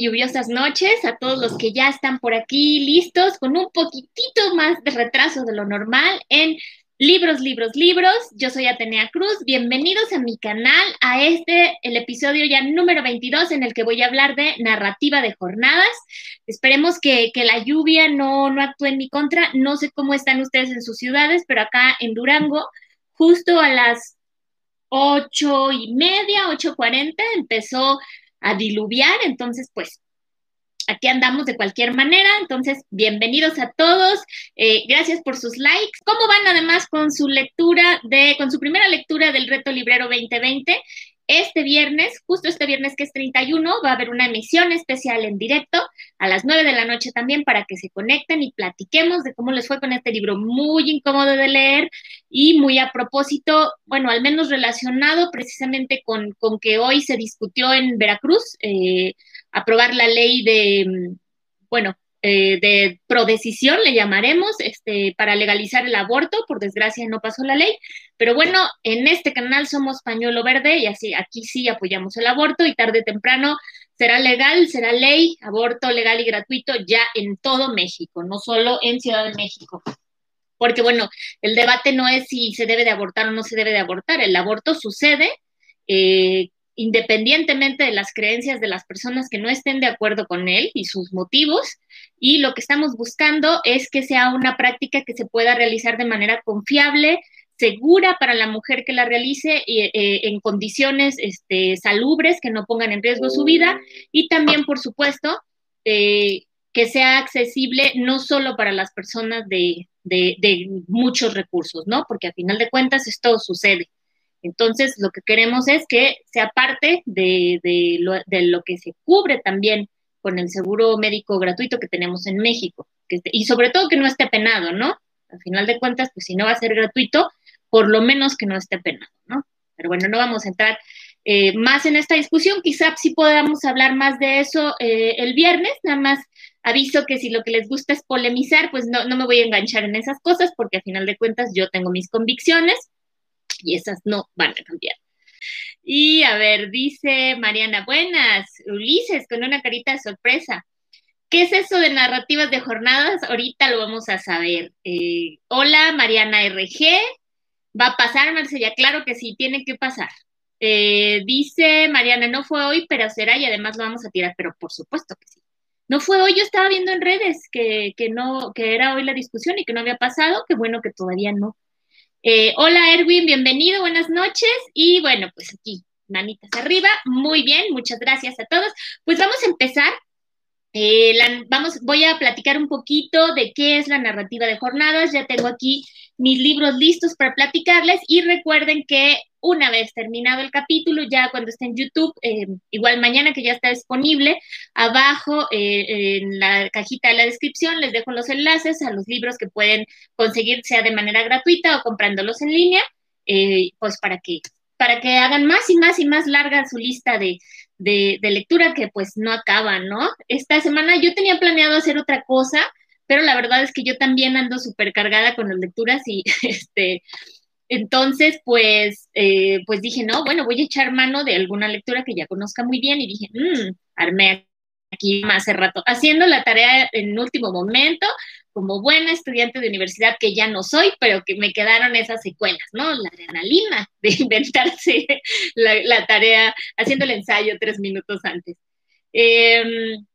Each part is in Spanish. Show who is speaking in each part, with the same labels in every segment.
Speaker 1: lluviosas noches a todos los que ya están por aquí listos con un poquitito más de retraso de lo normal en Libros, libros, libros. Yo soy Atenea Cruz. Bienvenidos a mi canal, a este, el episodio ya número 22 en el que voy a hablar de narrativa de jornadas. Esperemos que, la lluvia no, no actúe en mi contra. No sé cómo están ustedes en sus ciudades, pero acá en Durango, justo a las ocho y media, ocho cuarenta, empezó a diluviar. Entonces, pues aquí andamos de cualquier manera, entonces bienvenidos a todos, eh, gracias por sus likes. ¿Cómo van además con su lectura de, con su primera lectura del Reto Librero 2020? Este viernes, justo este viernes que es 31, va a haber una emisión especial en directo a las 9 de la noche también para que se conecten y platiquemos de cómo les fue con este libro muy incómodo de leer y muy a propósito, bueno, al menos relacionado precisamente con, con que hoy se discutió en Veracruz. Eh, aprobar la ley de, mm, bueno, eh, de prodecisión, le llamaremos, este, para legalizar el aborto. Por desgracia no pasó la ley, pero bueno, en este canal somos pañuelo verde y así aquí sí apoyamos el aborto y tarde o temprano será legal, será ley, aborto legal y gratuito ya en todo México, no solo en Ciudad de México. Porque bueno, el debate no es si se debe de abortar o no se debe de abortar, el aborto sucede. Eh, independientemente de las creencias de las personas que no estén de acuerdo con él y sus motivos. Y lo que estamos buscando es que sea una práctica que se pueda realizar de manera confiable, segura para la mujer que la realice eh, en condiciones este, salubres que no pongan en riesgo su vida y también, por supuesto, eh, que sea accesible no solo para las personas de, de muchos recursos, ¿no? Porque a final de cuentas esto sucede. Entonces, lo que queremos es que sea parte de, lo, que se cubre también con el seguro médico gratuito que tenemos en México. y sobre todo que no esté penado, ¿no? Al final de cuentas, pues si no va a ser gratuito, por lo menos que no esté penado, ¿no? Pero bueno, no vamos a entrar eh, más en esta discusión. Quizá sí podamos hablar más de eso eh, el viernes. Nada más aviso que si lo que les gusta es polemizar, pues no, no me voy a enganchar en esas cosas porque a final de cuentas yo tengo mis convicciones y esas no van a cambiar. Y a ver, dice Mariana, buenas, Ulises, con una carita de sorpresa. ¿Qué es eso de narrativas de jornadas? Ahorita lo vamos a saber. Eh, hola, Mariana RG. ¿Va a pasar, Marcela? Claro que sí, tiene que pasar. Eh, dice Mariana, no fue hoy, pero será y además lo vamos a tirar, pero por supuesto que sí. No fue hoy, yo estaba viendo en redes que, que no, que era hoy la discusión y que no había pasado, qué bueno que todavía no. Eh, hola Erwin, bienvenido, buenas noches. Y bueno, pues aquí, manitas arriba. Muy bien, muchas gracias a todos. Pues vamos a empezar. Eh, vamos, voy a platicar un poquito de qué es la narrativa de jornadas. Ya tengo aquí mis libros listos para platicarles y recuerden que una vez terminado el capítulo, ya cuando esté en YouTube, eh, igual mañana que ya está disponible, abajo eh, en la cajita de la descripción les dejo los enlaces a los libros que pueden conseguir, sea de manera gratuita o comprándolos en línea, eh, pues para que, para que hagan más y más y más larga su lista de, de, de lectura que pues no acaba, ¿no? Esta semana yo tenía planeado hacer otra cosa, pero la verdad es que yo también ando súper cargada con las lecturas y este entonces, pues, eh, pues dije, no, bueno, voy a echar mano de alguna lectura que ya conozca muy bien y dije, mmm, armé aquí más hace rato, haciendo la tarea en último momento, como buena estudiante de universidad que ya no soy, pero que me quedaron esas secuelas, ¿no? La adrenalina de inventarse la, tarea, haciendo el ensayo tres minutos antes. Em,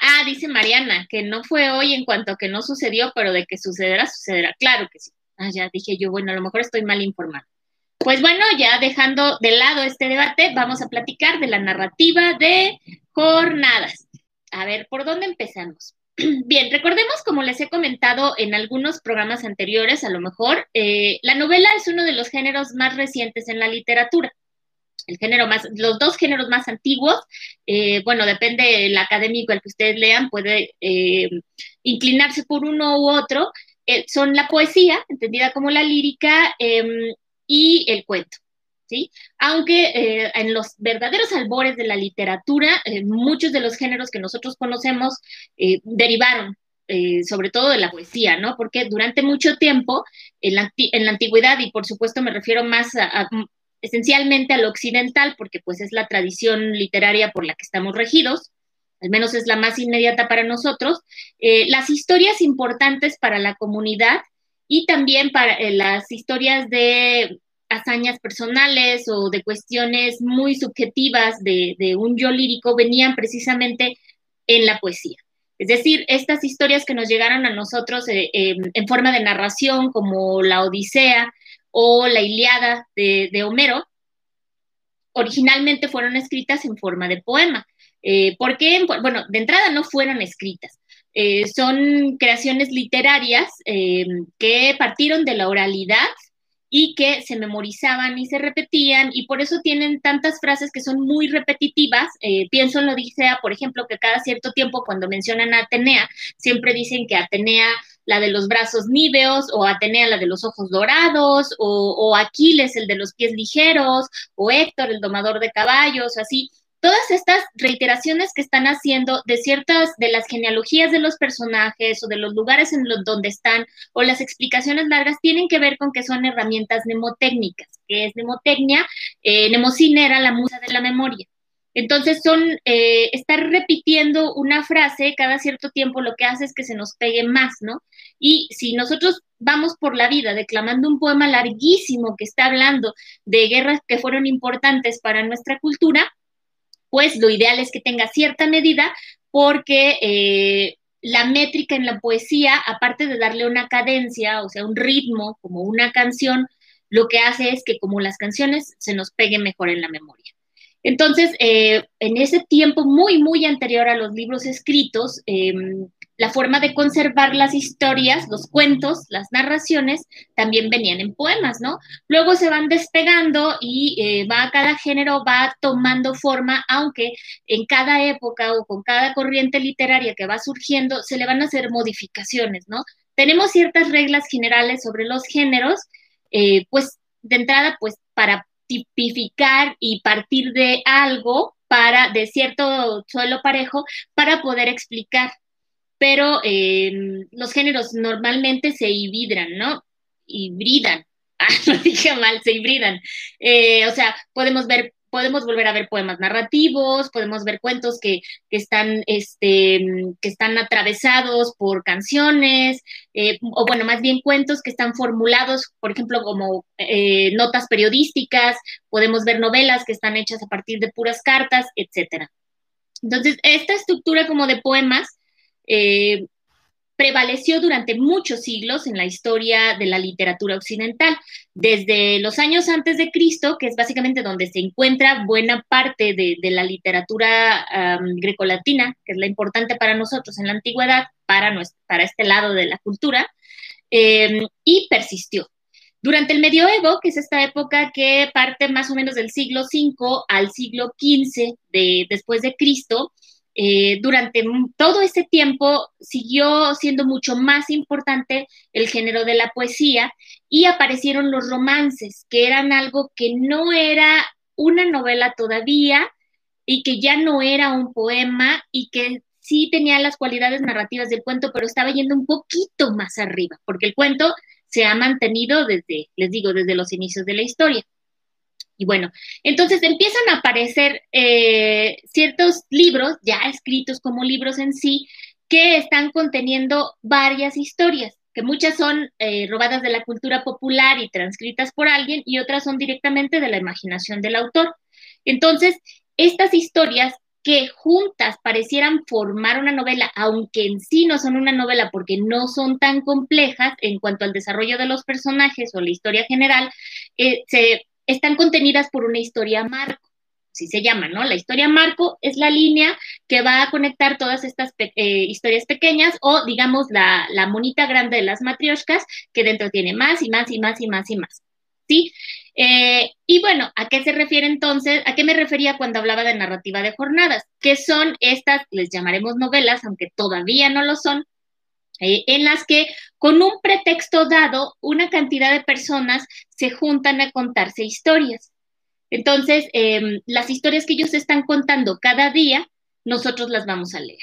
Speaker 1: ah, dice Mariana, que no fue hoy en cuanto a que no sucedió, pero de que sucederá, sucederá. Claro que sí. Ah, ya dije yo, bueno, a lo mejor estoy mal informada. Pues bueno, ya dejando de lado este debate, vamos a platicar de la narrativa de jornadas. A ver, ¿por dónde empezamos? Bien, recordemos, como les he comentado en algunos programas anteriores, a lo mejor, eh, la novela es uno de los géneros más recientes en la literatura. El género más, los dos géneros más antiguos, eh, bueno, depende del académico al que ustedes lean, puede eh, inclinarse por uno u otro, eh, son la poesía, entendida como la lírica, em, y el cuento. ¿Sí? Aunque en los verdaderos albores de la literatura, muchos de los géneros que nosotros conocemos derivaron sobre todo de la poesía, ¿no? Porque durante mucho tiempo, en la, en la antigüedad, y por supuesto me refiero más a, esencialmente a lo occidental, porque pues es la tradición literaria por la que estamos regidos, al menos es la más inmediata para nosotros, eh, las historias importantes para la comunidad y también para eh, las historias de hazañas personales o de cuestiones muy subjetivas de, un yo lírico venían precisamente en la poesía. Es decir, estas historias que nos llegaron a nosotros eh, en forma de narración, como la Odisea o la Iliada de, Homero, originalmente fueron escritas en forma de poema. Eh, ¿Por qué? Bueno, de entrada no fueron escritas. Eh, son creaciones literarias que partieron de la oralidad y que se memorizaban y se repetían y por eso tienen tantas frases que son muy repetitivas. Eh, pienso en lo Odisea, por ejemplo, que cada cierto tiempo cuando mencionan a Atenea, siempre dicen que Atenea la de los brazos níveos, o Atenea la de los ojos dorados, o, o Aquiles el de los pies ligeros, o Héctor el domador de caballos, así todas estas reiteraciones que están haciendo de ciertas de las genealogías de los personajes o de los lugares en los donde están o las explicaciones largas tienen que ver con que son herramientas mnemotécnicas, que es mnemotecnia, eh, mnemocine era la musa de la memoria. Entonces son, eh, estar repitiendo una frase cada cierto tiempo lo que hace es que se nos pegue más, ¿no? Y si nosotros vamos por la vida declamando un poema larguísimo que está hablando de guerras que fueron importantes para nuestra cultura, pues lo ideal es que tenga cierta medida porque eh, la métrica en la poesía, aparte de darle una cadencia, o sea, un ritmo, como una canción, lo que hace es que como las canciones se nos peguen mejor en la memoria. Entonces, eh, en ese tiempo muy, muy anterior a los libros escritos, em, la forma de conservar las historias, los cuentos, las narraciones, también venían en poemas, ¿no? Luego se van despegando y eh, va cada género va tomando forma, aunque en cada época o con cada corriente literaria que va surgiendo se le van a hacer modificaciones, ¿no? Tenemos ciertas reglas generales sobre los géneros, eh, pues de entrada, pues para tipificar y partir de algo para, de cierto suelo parejo, para poder explicar pero eh, los géneros normalmente se hibridran, ¿no? Hibridan. Ah, dije mal, se hibridan. Eh, o sea, podemos ver, podemos volver a ver poemas narrativos, podemos ver cuentos que, que están, este, que están atravesados por canciones, eh, o bueno, más bien cuentos que están formulados, por ejemplo, como notas periodísticas, podemos ver novelas que están hechas a partir de puras cartas, etcétera. Entonces, esta estructura como de poemas eh, prevaleció durante muchos siglos en la historia de la literatura occidental, desde los años antes de Cristo, que es básicamente donde se encuentra buena parte de, la literatura grecolatina, que es la importante para nosotros en la antigüedad, para, para este lado de la cultura, em, y persistió. Durante el medioevo, que es esta época que parte más o menos del siglo V al siglo XV de, después de Cristo, eh, durante todo ese tiempo siguió siendo mucho más importante el género de la poesía y aparecieron los romances, que eran algo que no era una novela todavía y que ya no era un poema y que sí tenía las cualidades narrativas del cuento, pero estaba yendo un poquito más arriba, porque el cuento se ha mantenido desde, les digo, desde los inicios de la historia. Y bueno, entonces empiezan a aparecer eh, ciertos libros, ya escritos como libros en sí, que están conteniendo varias historias, que muchas son eh, robadas de la cultura popular y transcritas por alguien y otras son directamente de la imaginación del autor. Entonces, estas historias que juntas parecieran formar una novela, aunque en sí no son una novela porque no son tan complejas en cuanto al desarrollo de los personajes o la historia general, eh, se están contenidas por una historia marco, así se llama, ¿no? La historia marco es la línea que va a conectar todas estas eh, historias pequeñas o, digamos, la, monita grande de las matrioshkas, que dentro tiene más y más y más y más y más, ¿sí? Eh, y bueno, ¿a qué se refiere entonces? ¿A qué me refería cuando hablaba de narrativa de jornadas? ¿Qué son estas, les llamaremos novelas, aunque todavía no lo son, eh, en las que con un pretexto dado, una cantidad de personas se juntan a contarse historias. Entonces, em, las historias que ellos están contando cada día, nosotros las vamos a leer.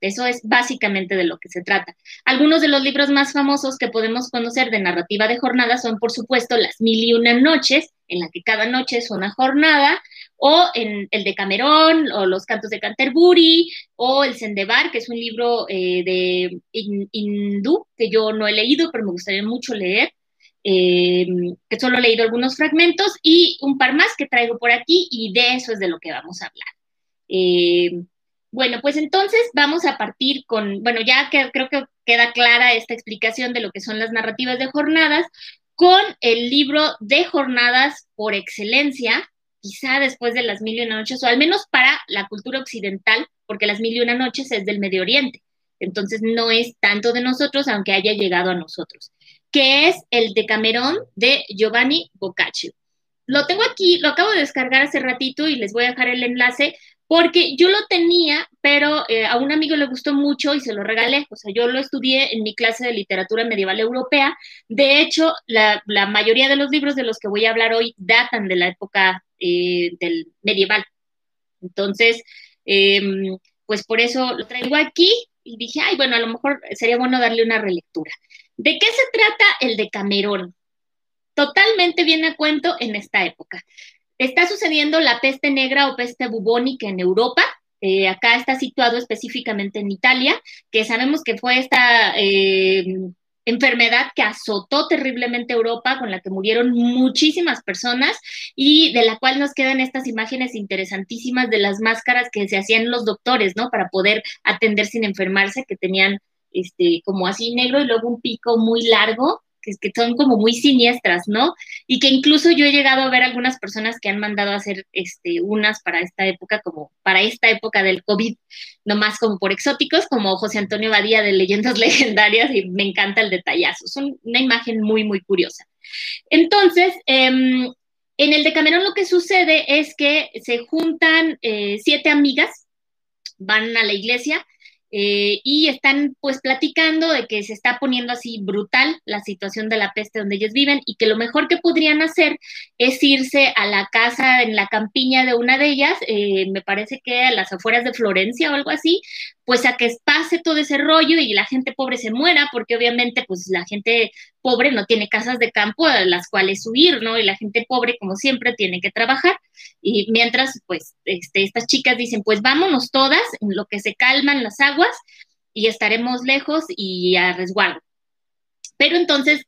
Speaker 1: Eso es básicamente de lo que se trata. Algunos de los libros más famosos que podemos conocer de narrativa de jornada son, por supuesto, Las Mil y Una Noches, en la que cada noche es una jornada, o el de Camerón, o los cantos de Canterbury, o el Sendebar, que es un libro eh, de hindú que yo no he leído, pero me gustaría mucho leer, eh, que solo he leído algunos fragmentos, y un par más que traigo por aquí, y de eso es de lo que vamos a hablar. Eh, bueno, pues entonces vamos a partir con, bueno, ya que creo que queda clara esta explicación de lo que son las narrativas de jornadas, con el libro de jornadas por excelencia, quizá después de las mil y una noches, o al menos para la cultura occidental, porque las mil y una noches es del Medio Oriente. Entonces no es tanto de nosotros, aunque haya llegado a nosotros, que es el de Camerón de Giovanni Boccaccio. Lo tengo aquí, lo acabo de descargar hace ratito y les voy a dejar el enlace porque yo lo tenía, pero eh, a un amigo le gustó mucho y se lo regalé. O sea, yo lo estudié en mi clase de literatura medieval europea. De hecho, la, mayoría de los libros de los que voy a hablar hoy datan de la época eh, del medieval. Entonces, em, pues por eso lo traigo aquí y dije, ay, bueno, a lo mejor sería bueno darle una relectura. ¿De qué se trata el de Camerón? Totalmente viene a cuento en esta época. Está sucediendo la peste negra o peste bubónica en Europa. Eh, acá está situado específicamente en Italia, que sabemos que fue esta eh, enfermedad que azotó terriblemente Europa, con la que murieron muchísimas personas y de la cual nos quedan estas imágenes interesantísimas de las máscaras que se hacían los doctores, ¿no? Para poder atender sin enfermarse, que tenían este, como así negro y luego un pico muy largo que, son como muy siniestras, ¿no? Y que incluso yo he llegado a ver algunas personas que han mandado a hacer este, unas para esta época, como para esta época del COVID, nomás como por exóticos, como José Antonio Badía de Leyendas Legendarias, y me encanta el detallazo. Es una imagen muy, muy curiosa. Entonces, em, en el de Camerón lo que sucede es que se juntan eh, siete amigas, van a la iglesia, eh, y están pues platicando de que se está poniendo así brutal la situación de la peste donde ellos viven y que lo mejor que podrían hacer es irse a la casa en la campiña de una de ellas, eh, me parece que a las afueras de Florencia o algo así, pues a que pase todo ese rollo y la gente pobre se muera, porque obviamente pues la gente pobre no tiene casas de campo a las cuales huir, ¿no? Y la gente pobre, como siempre, tiene que trabajar. Y mientras, pues, este, estas chicas dicen, pues vámonos todas, en lo que se calman las aguas y estaremos lejos y a resguardo. Pero entonces,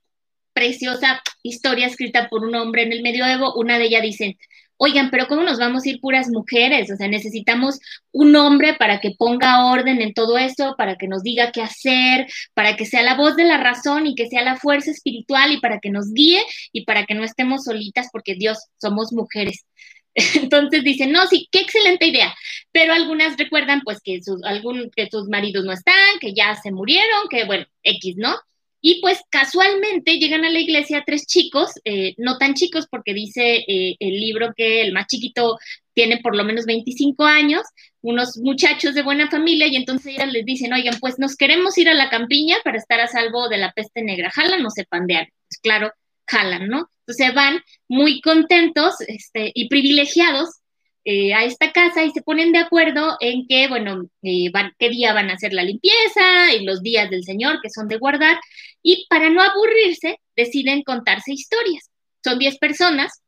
Speaker 1: preciosa historia escrita por un hombre en el medioevo, una de ellas dice, oigan, pero ¿cómo nos vamos a ir puras mujeres? O sea, necesitamos un hombre para que ponga orden en todo esto, para que nos diga qué hacer, para que sea la voz de la razón y que sea la fuerza espiritual y para que nos guíe y para que no estemos solitas porque Dios, somos mujeres. Entonces dicen, no, sí, qué excelente idea. Pero algunas recuerdan pues que sus, algún, que sus maridos no están, que ya se murieron, que bueno, X, ¿no? Y pues casualmente llegan a la iglesia tres chicos, eh, no tan chicos porque dice eh, el libro que el más chiquito tiene por lo menos 25 años, unos muchachos de buena familia y entonces ellas les dicen, oigan, pues nos queremos ir a la campiña para estar a salvo de la peste negra, jalan o se pandean. Pues claro, jalan, ¿no? Entonces van muy contentos este, y privilegiados eh, a esta casa y se ponen de acuerdo en que, bueno, eh, qué día van a hacer la limpieza y los días del Señor que son de guardar. Y para no aburrirse, deciden contarse historias. Son 10 personas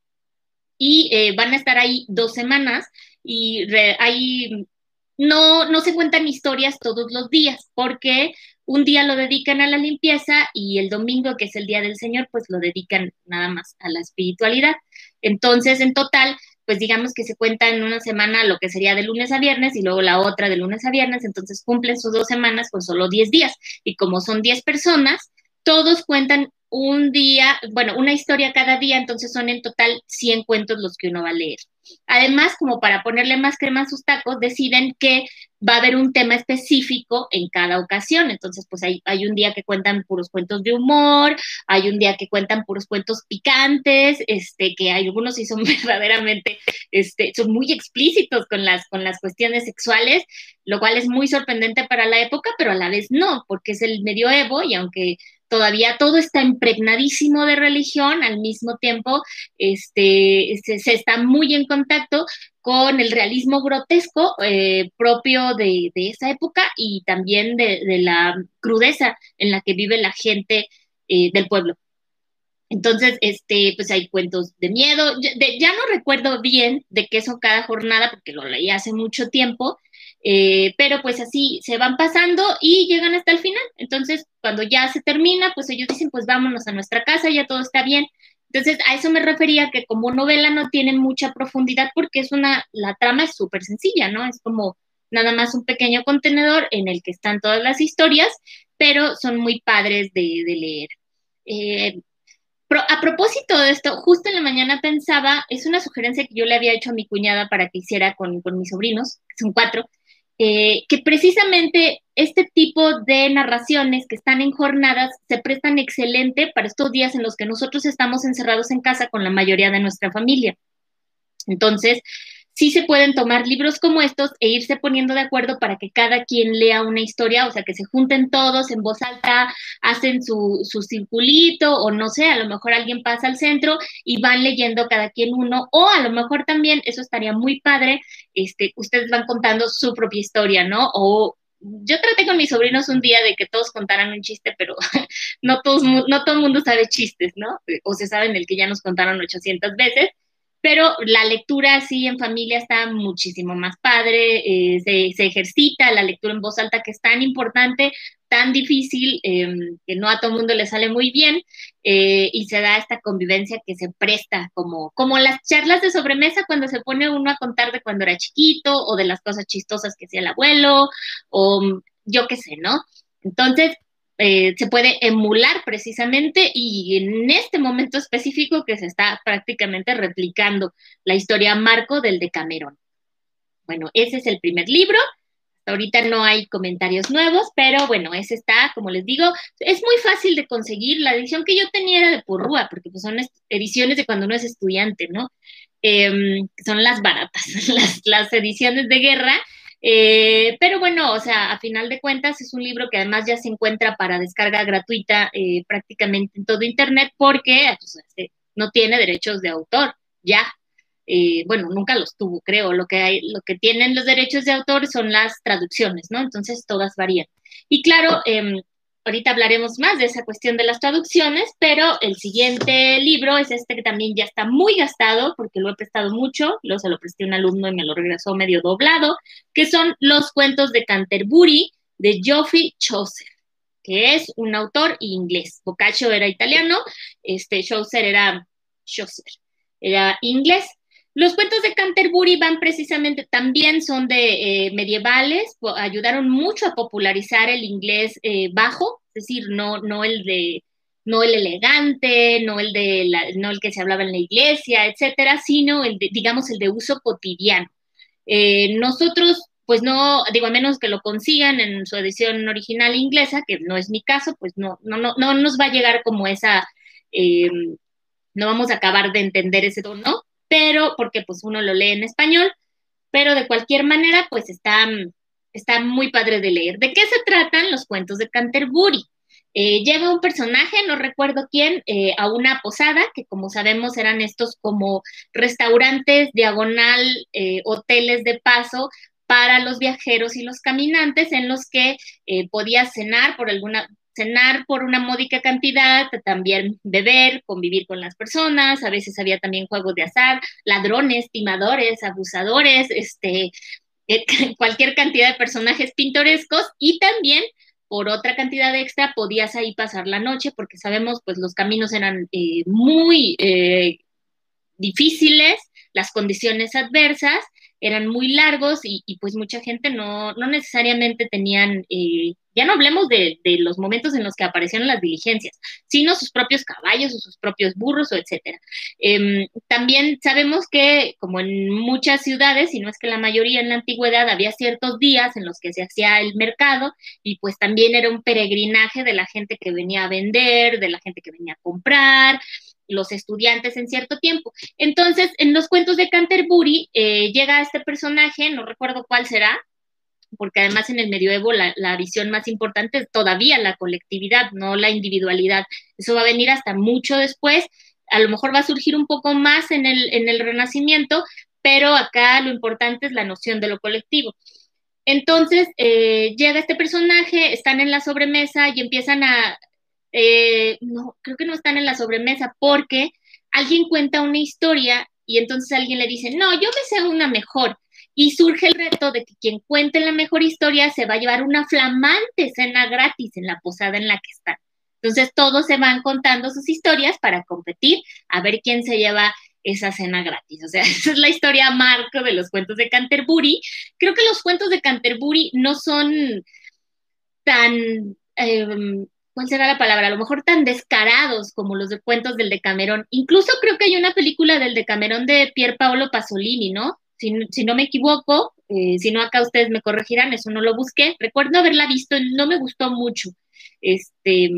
Speaker 1: y eh, van a estar ahí dos semanas y ahí no, no se cuentan historias todos los días porque un día lo dedican a la limpieza y el domingo, que es el Día del Señor, pues lo dedican nada más a la espiritualidad. Entonces, en total, pues digamos que se cuenta en una semana lo que sería de lunes a viernes y luego la otra de lunes a viernes, entonces cumplen sus dos semanas con solo 10 días. Y como son 10 personas, todos cuentan un día, bueno, una historia cada día, entonces son en total 100 cuentos los que uno va a leer. Además, como para ponerle más crema a sus tacos, deciden que va a haber un tema específico en cada ocasión. Entonces, pues hay, un día que cuentan puros cuentos de humor, hay un día que cuentan puros cuentos picantes, este, que algunos sí son verdaderamente, este, son muy explícitos con las, con las cuestiones sexuales, lo cual es muy sorprendente para la época, pero a la vez no, porque es el medioevo y aunque todavía todo está impregnadísimo de religión, al mismo tiempo este, se, está muy en contacto con el realismo grotesco eh, propio de, esa época y también de, la crudeza en la que vive la gente eh, del pueblo. Entonces, este, pues hay cuentos de miedo. ya no recuerdo bien de qué son cada jornada porque lo leí hace mucho tiempo, eh, pero pues así se van pasando y llegan hasta el final. Entonces, cuando ya se termina, pues ellos dicen, pues vámonos a nuestra casa, ya todo está bien. Entonces, a eso me refería que como novela no tiene mucha profundidad porque es una, la trama es súper sencilla, ¿no? Es como nada más un pequeño contenedor en el que están todas las historias, pero son muy padres de, leer. Eh, a propósito de esto, justo en la mañana pensaba, es una sugerencia que yo le había hecho a mi cuñada para que hiciera con, con mis sobrinos, que son cuatro, eh, que precisamente este tipo de narraciones que están en jornadas se prestan excelente para estos días en los que nosotros estamos encerrados en casa con la mayoría de nuestra familia. Entonces, sí se pueden tomar libros como estos e irse poniendo de acuerdo para que cada quien lea una historia, o sea, que se junten todos en voz alta, hacen su, su circulito o no sé, a lo mejor alguien pasa al centro y van leyendo cada quien uno, o a lo mejor también, eso estaría muy padre, este, ustedes van contando su propia historia, ¿no? O yo traté con mis sobrinos un día de que todos contaran un chiste, pero no, todos, no todo el mundo sabe chistes, ¿no? O se saben el que ya nos contaron 800 veces pero la lectura así en familia está muchísimo más padre, eh, se, ejercita la lectura en voz alta que es tan importante, tan difícil, em, que no a todo mundo le sale muy bien, eh, y se da esta convivencia que se presta, como, como las charlas de sobremesa cuando se pone uno a contar de cuando era chiquito, o de las cosas chistosas que hacía el abuelo, o yo qué sé, ¿no? Entonces, eh, se puede emular precisamente y en este momento específico que se está prácticamente replicando la historia marco del de Cameron. Bueno, ese es el primer libro. ahorita no hay comentarios nuevos, pero bueno, ese está, como les digo, es muy fácil de conseguir. La edición que yo tenía era de Porrúa, porque pues son ediciones de cuando uno es estudiante, ¿no? Em, son las baratas, las, las ediciones de guerra eh, pero bueno, o sea, a final de cuentas es un libro que además ya se encuentra para descarga gratuita eh, prácticamente en todo Internet porque pues, este, no tiene derechos de autor, ya. Eh, bueno, nunca los tuvo, creo. Lo que, hay, lo que tienen los derechos de autor son las traducciones, ¿no? Entonces todas varían. Y claro, em, ahorita hablaremos más de esa cuestión de las traducciones, pero el siguiente libro es este que también ya está muy gastado porque lo he prestado mucho, luego se lo presté a un alumno y me lo regresó medio doblado, que son Los cuentos de Canterbury de Geoffrey Chaucer, que es un autor inglés. Boccaccio era italiano, este Chaucer era Chaucer, era inglés. Los cuentos de Canterbury van precisamente, también son de eh, medievales, ayudaron mucho a popularizar el inglés eh, bajo, es decir, no, no el de no el elegante, no el de no el que se hablaba en la iglesia, etcétera, sino el de, digamos, el de uso cotidiano. Eh, nosotros, pues no, digo, a menos que lo consigan en su edición original inglesa, que no es mi caso, pues no, no, no, no nos va a llegar como esa, no vamos a acabar de entender ese tono, pero porque pues uno lo lee en español, pero de cualquier manera pues está, está muy padre de leer. ¿De qué se tratan los cuentos de Canterbury? Eh, llega un personaje, no recuerdo quién, eh, a una posada, que como sabemos eran estos como restaurantes diagonal, eh, hoteles de paso para los viajeros y los caminantes en los que podías cenar por alguna, cenar por una módica cantidad, también beber, convivir con las personas, a veces había también juegos de azar, ladrones, timadores, abusadores, este, eh, cualquier cantidad de personajes pintorescos y también por otra cantidad extra podías ahí pasar la noche porque sabemos pues los caminos eran eh, muy eh, difíciles, las condiciones adversas eran muy largos y, pues mucha gente no, no necesariamente tenían ya no hablemos de, los momentos en los que aparecieron las diligencias, sino sus propios caballos o sus propios burros o etcétera. Em, también sabemos que, como en muchas ciudades, y no es que la mayoría en la antigüedad, había ciertos días en los que se hacía el mercado y pues también era un peregrinaje de la gente que venía a vender, de la gente que venía a comprar los estudiantes en cierto tiempo. Entonces, en los cuentos de Canterbury eh, llega este personaje, no recuerdo cuál será, porque además en el medioevo la, visión más importante es todavía la colectividad, no la individualidad. Eso va a venir hasta mucho después, a lo mejor va a surgir un poco más en el, en el Renacimiento, pero acá lo importante es la noción de lo colectivo. Entonces, eh, llega este personaje, están en la sobremesa y empiezan a, eh, no, creo que no están en la sobremesa porque alguien cuenta una historia y entonces alguien le dice, no, yo me sé una mejor. Y surge el reto de que quien cuente la mejor historia se va a llevar una flamante cena gratis en la posada en la que están. Entonces todos se van contando sus historias para competir a ver quién se lleva esa cena gratis. O sea, esa es la historia marco de los cuentos de Canterbury. Creo que los cuentos de Canterbury no son tan, em, ¿cuál será la palabra? A lo mejor tan descarados como los de cuentos del Decamerón. Incluso creo que hay una película del Decamerón de Pier Paolo Pasolini, ¿no? Si, no me equivoco, eh, si no acá ustedes me corregirán, eso no lo busqué. Recuerdo haberla visto, no me gustó mucho, este,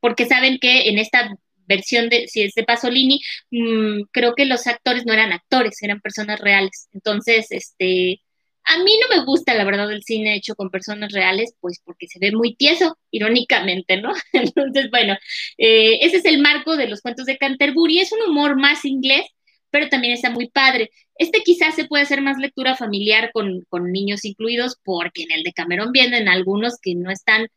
Speaker 1: porque saben que en esta versión de, si es de Pasolini, mm, creo que los actores no eran actores, eran personas reales. Entonces, este, a mí no me gusta, la verdad, el cine hecho con personas reales, pues porque se ve muy tieso, irónicamente, ¿no? Entonces, bueno, eh, ese es el marco de los cuentos de Canterbury. Es un humor más inglés, pero también está muy padre. Este quizás se puede hacer más lectura familiar con, con niños incluidos, porque en el de Cameron vienen algunos que no están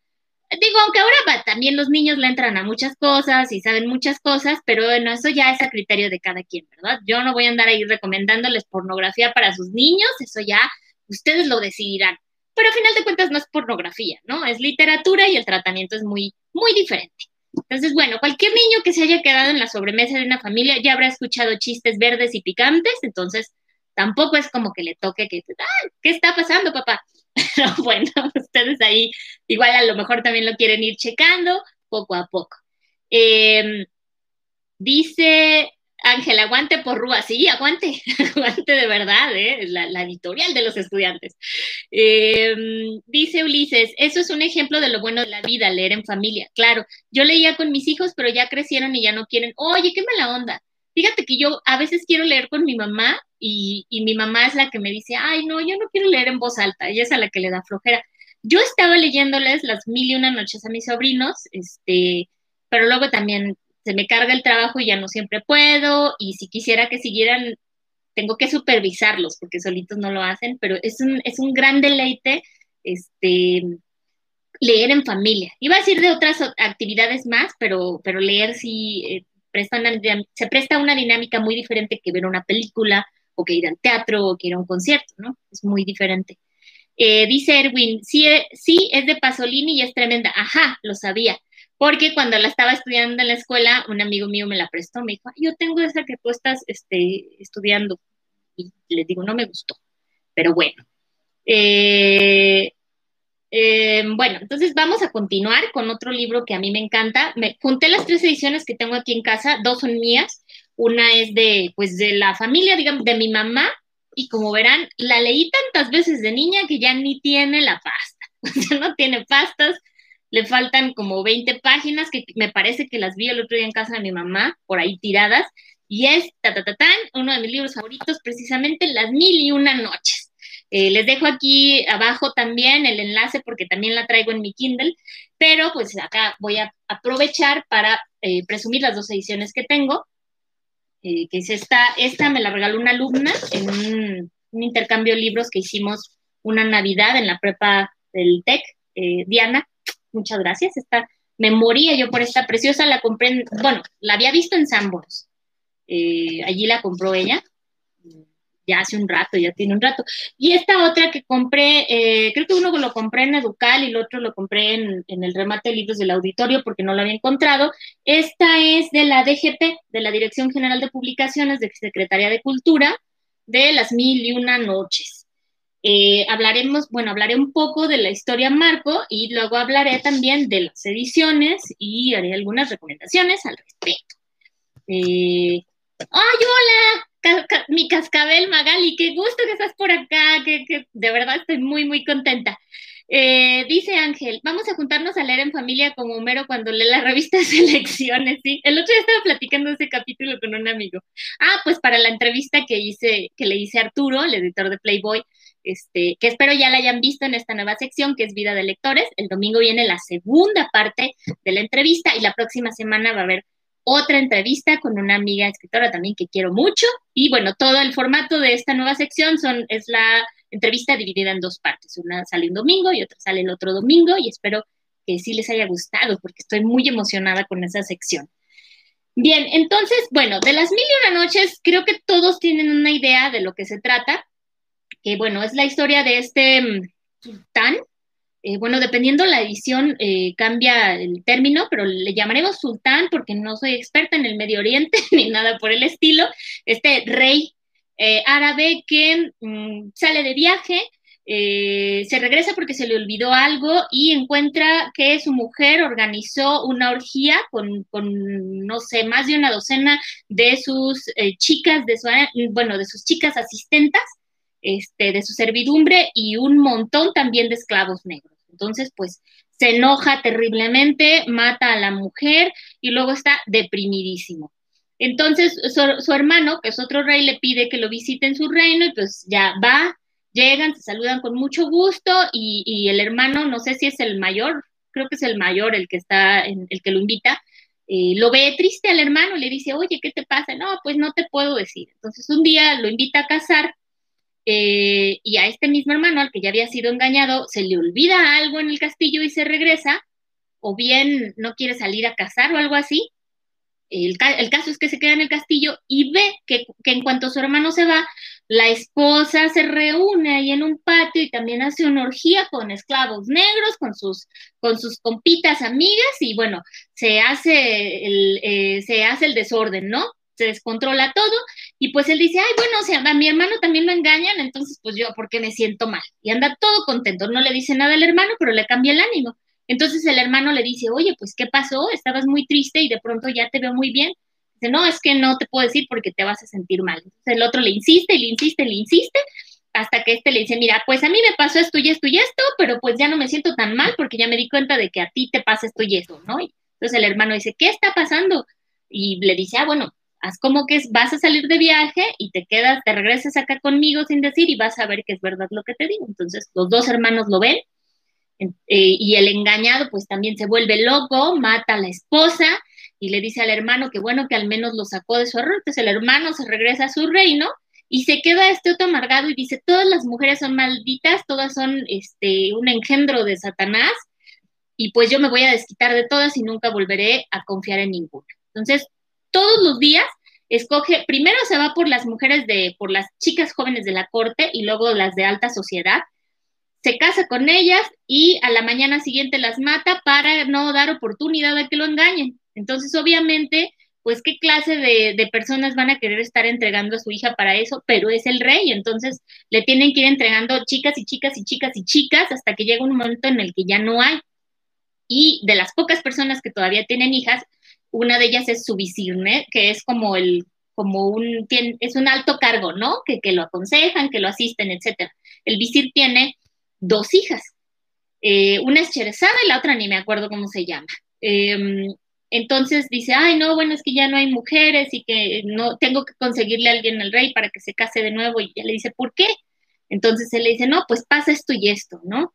Speaker 1: digo, aunque ahora también los niños le entran a muchas cosas y saben muchas cosas, pero bueno, eso ya es a criterio de cada quien, ¿verdad? Yo no voy a andar ahí recomendándoles pornografía para sus niños, eso ya ustedes lo decidirán. Pero a final de cuentas no es pornografía, ¿no? Es literatura y el tratamiento es muy, muy diferente. Entonces, bueno, cualquier niño que se haya quedado en la sobremesa de una familia ya habrá escuchado chistes verdes y picantes, entonces tampoco es como que le toque que, ah, ¿qué está pasando, papá? Pero bueno, ustedes ahí igual a lo mejor también lo quieren ir checando poco a poco. Em, dice Ángel, aguante por Rúa. Sí, aguante, aguante de verdad, ¿eh? la, editorial de los estudiantes. Em, dice Ulises, eso es un ejemplo de lo bueno de la vida, leer en familia. Claro, yo leía con mis hijos, pero ya crecieron y ya no quieren. Oye, qué mala onda. Fíjate que yo a veces quiero leer con mi mamá y, mi mamá es la que me dice, ay, no, yo no quiero leer en voz alta, ella es a la que le da flojera. Yo estaba leyéndoles las mil y una noches a mis sobrinos, este, pero luego también se me carga el trabajo y ya no siempre puedo, y si quisiera que siguieran, tengo que supervisarlos porque solitos no lo hacen, pero es un, es un gran deleite, este, leer en familia. Iba a decir de otras actividades más, pero, pero leer sí eh, presta se presta una dinámica muy diferente que ver una película o que ir al teatro o que ir a un concierto, ¿no? Es muy diferente. Eh, dice Erwin, sí, eh, sí, es de Pasolini y es tremenda. Ajá, lo sabía. Porque cuando la estaba estudiando en la escuela, un amigo mío me la prestó, me dijo, yo tengo esa que tú estás este, estudiando. Y le digo, no me gustó. Pero bueno. Eh, bueno, entonces vamos a continuar con otro libro que a mí me encanta. Me junté las tres ediciones que tengo aquí en casa, dos son mías una es de, pues, de la familia, digamos, de mi mamá, y como verán, la leí tantas veces de niña que ya ni tiene la pasta. O sea, no tiene pastas, le faltan como 20 páginas que me parece que las vi el otro día en casa de mi mamá, por ahí tiradas, y es, ta, ta, ta, tan, uno de mis libros favoritos, precisamente Las Mil y Una Noches. Eh, les dejo aquí abajo también el enlace porque también la traigo en mi Kindle, pero pues acá voy a aprovechar para eh, presumir las dos ediciones que tengo. Eh, que es esta, esta me la regaló una alumna en un, intercambio de libros que hicimos una Navidad en la prepa del TEC. Eh, Diana, muchas gracias. Esta, me moría yo por esta preciosa, la compré, bueno, la había visto en Sambors. Eh, allí la compró ella ya hace un rato, ya tiene un rato. Y esta otra que compré, eh, creo que uno lo compré en Educal y el otro lo compré en, el remate de libros del auditorio porque no lo había encontrado. Esta es de la DGP, de la Dirección General de Publicaciones de Secretaría de Cultura, de las mil y una noches. Eh, hablaremos, bueno, hablaré un poco de la historia Marco y luego hablaré también de las ediciones y haré algunas recomendaciones al respecto. Eh, ¡Ay, hola! mi cascabel Magali, qué gusto que estás por acá, que, de verdad estoy muy, muy contenta. Eh, dice Ángel, vamos a juntarnos a leer en familia como Homero cuando lee la revista Selecciones, ¿sí? El otro día estaba platicando ese capítulo con un amigo. Ah, pues para la entrevista que hice, que le hice a Arturo, el editor de Playboy, este, que espero ya la hayan visto en esta nueva sección que es Vida de Lectores. El domingo viene la segunda parte de la entrevista y la próxima semana va a haber otra entrevista con una amiga escritora también que quiero mucho. Y bueno, todo el formato de esta nueva sección son, es la entrevista dividida en dos partes. Una sale un domingo y otra sale el otro domingo y espero que sí les haya gustado, porque estoy muy emocionada con esa sección. Bien, entonces, bueno, de las mil y una noches, creo que todos tienen una idea de lo que se trata, que bueno, es la historia de este mm, sultán, eh, bueno, dependiendo la edición eh, cambia el término, pero le llamaremos sultán porque no soy experta en el Medio Oriente ni nada por el estilo, este rey eh, árabe que mm, sale de viaje, se regresa porque se le olvidó algo y encuentra que su mujer organizó una orgía con, con no sé, más de una docena de sus chicas, de su, bueno, de sus chicas asistentas este, de su servidumbre y un montón también de esclavos negros. Entonces, pues se enoja terriblemente, mata a la mujer y luego está deprimidísimo. Entonces, su, hermano, que es otro rey, le pide que lo visite en su reino y pues ya va, llegan, se saludan con mucho gusto y, el hermano, no sé si es el mayor, creo que es el mayor el que está, el que lo invita, eh, lo ve triste al hermano, le dice, oye, ¿qué te pasa? No, pues no te puedo decir. Entonces un día lo invita a casar eh, y a este mismo hermano, al que ya había sido engañado, se le olvida algo en el castillo y se regresa, o bien no quiere salir a cazar o algo así. El, caso es que se queda en el castillo y ve que, en cuanto su hermano se va, la esposa se reúne ahí en un patio y también hace una orgía con esclavos negros, con sus, con sus compitas amigas y bueno, se hace el, eh, se hace el desorden, ¿no? se descontrola todo y pues él dice, ay, bueno, o sea, a mi hermano también lo engañan, entonces pues yo, ¿por qué me siento mal? Y anda todo contento, no le dice nada al hermano, pero le cambia el ánimo. Entonces el hermano le dice, oye, pues ¿qué pasó? Estabas muy triste y de pronto ya te veo muy bien. Dice, no, es que no te puedo decir porque te vas a sentir mal. Entonces el otro le insiste, le insiste, le insiste, hasta que este le dice, mira, pues a mí me pasó esto y esto y esto, pero pues ya no me siento tan mal porque ya me di cuenta de que a ti te pasa esto y esto, ¿no? entonces el hermano dice, ¿qué está pasando? Y le dice, ah, bueno, haz como que vas a salir de viaje y te quedas, te regresas acá conmigo sin decir y vas a ver que es verdad lo que te digo. Entonces los dos hermanos lo ven eh, y el engañado pues también se vuelve loco, mata a la esposa y le dice al hermano que bueno que al menos lo sacó de su error. Entonces el hermano se regresa a su reino y se queda este otro amargado y dice, todas las mujeres son malditas, todas son este, un engendro de Satanás y pues yo me voy a desquitar de todas y nunca volveré a confiar en ninguna. Entonces, todos los días escoge, primero se va por las mujeres de, por las chicas jóvenes de la corte y luego las de alta sociedad, se casa con ellas y a la mañana siguiente las mata para no dar oportunidad a que lo engañen. Entonces, obviamente, pues qué clase de, de, personas van a querer estar entregando a su hija para eso, pero es el rey, entonces le tienen que ir entregando chicas y chicas y chicas y chicas hasta que llega un momento en el que ya no hay. Y de las pocas personas que todavía tienen hijas, una de ellas es su visir, que es como el como un, es un alto cargo, ¿no? Que, que, lo aconsejan, que lo asisten, etc. El visir tiene dos hijas. Eh, una es Cherezada y la otra ni me acuerdo cómo se llama. Em, entonces dice, ay, no, bueno, es que ya no hay mujeres y que no tengo que conseguirle a alguien al rey para que se case de nuevo. Y ella le dice, ¿por qué? Entonces él le dice, no, pues pasa esto y esto, ¿no?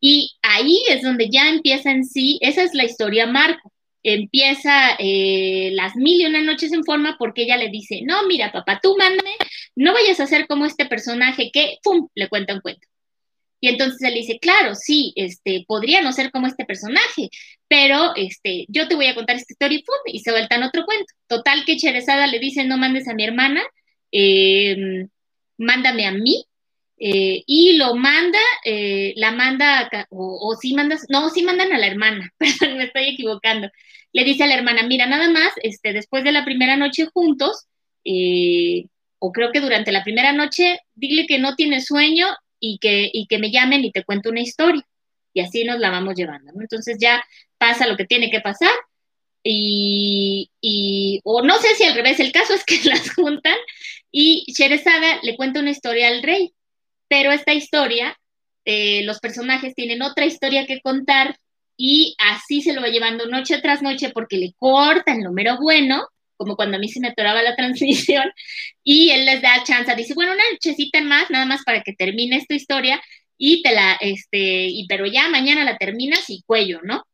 Speaker 1: Y ahí es donde ya empieza en sí, esa es la historia Marco empieza eh, las mil y una noches en forma porque ella le dice, no, mira, papá, tú mándame, no vayas a ser como este personaje que, le cuenta un cuento. Y entonces él dice, claro, sí, este, podría no ser como este personaje, pero este, yo te voy a contar esta historia y ¡pum! Y se otro cuento. Total que Cherezada le dice, no mandes a mi hermana, eh, mándame a mí, eh, y lo manda, eh, la manda, o, si mandas, no, sí mandan a la hermana, perdón, me estoy equivocando. Le dice a la hermana, mira, nada más, este, después de la primera noche juntos, eh, o creo que durante la primera noche, dile que no tiene sueño y que, y que me llamen y te cuento una historia. Y así nos la vamos llevando, ¿no? Entonces ya pasa lo que tiene que pasar, y, y, o no sé si al revés, el caso es que las juntan y Sherezada le cuenta una historia al rey pero esta historia, eh, los personajes tienen otra historia que contar y así se lo va llevando noche tras noche porque le cortan lo mero bueno, como cuando a mí se me atoraba la transmisión, y él les da chance, dice, bueno, una nochecita más, nada más para que termine esta historia, y te la, este, y pero ya mañana la terminas y cuello, ¿no?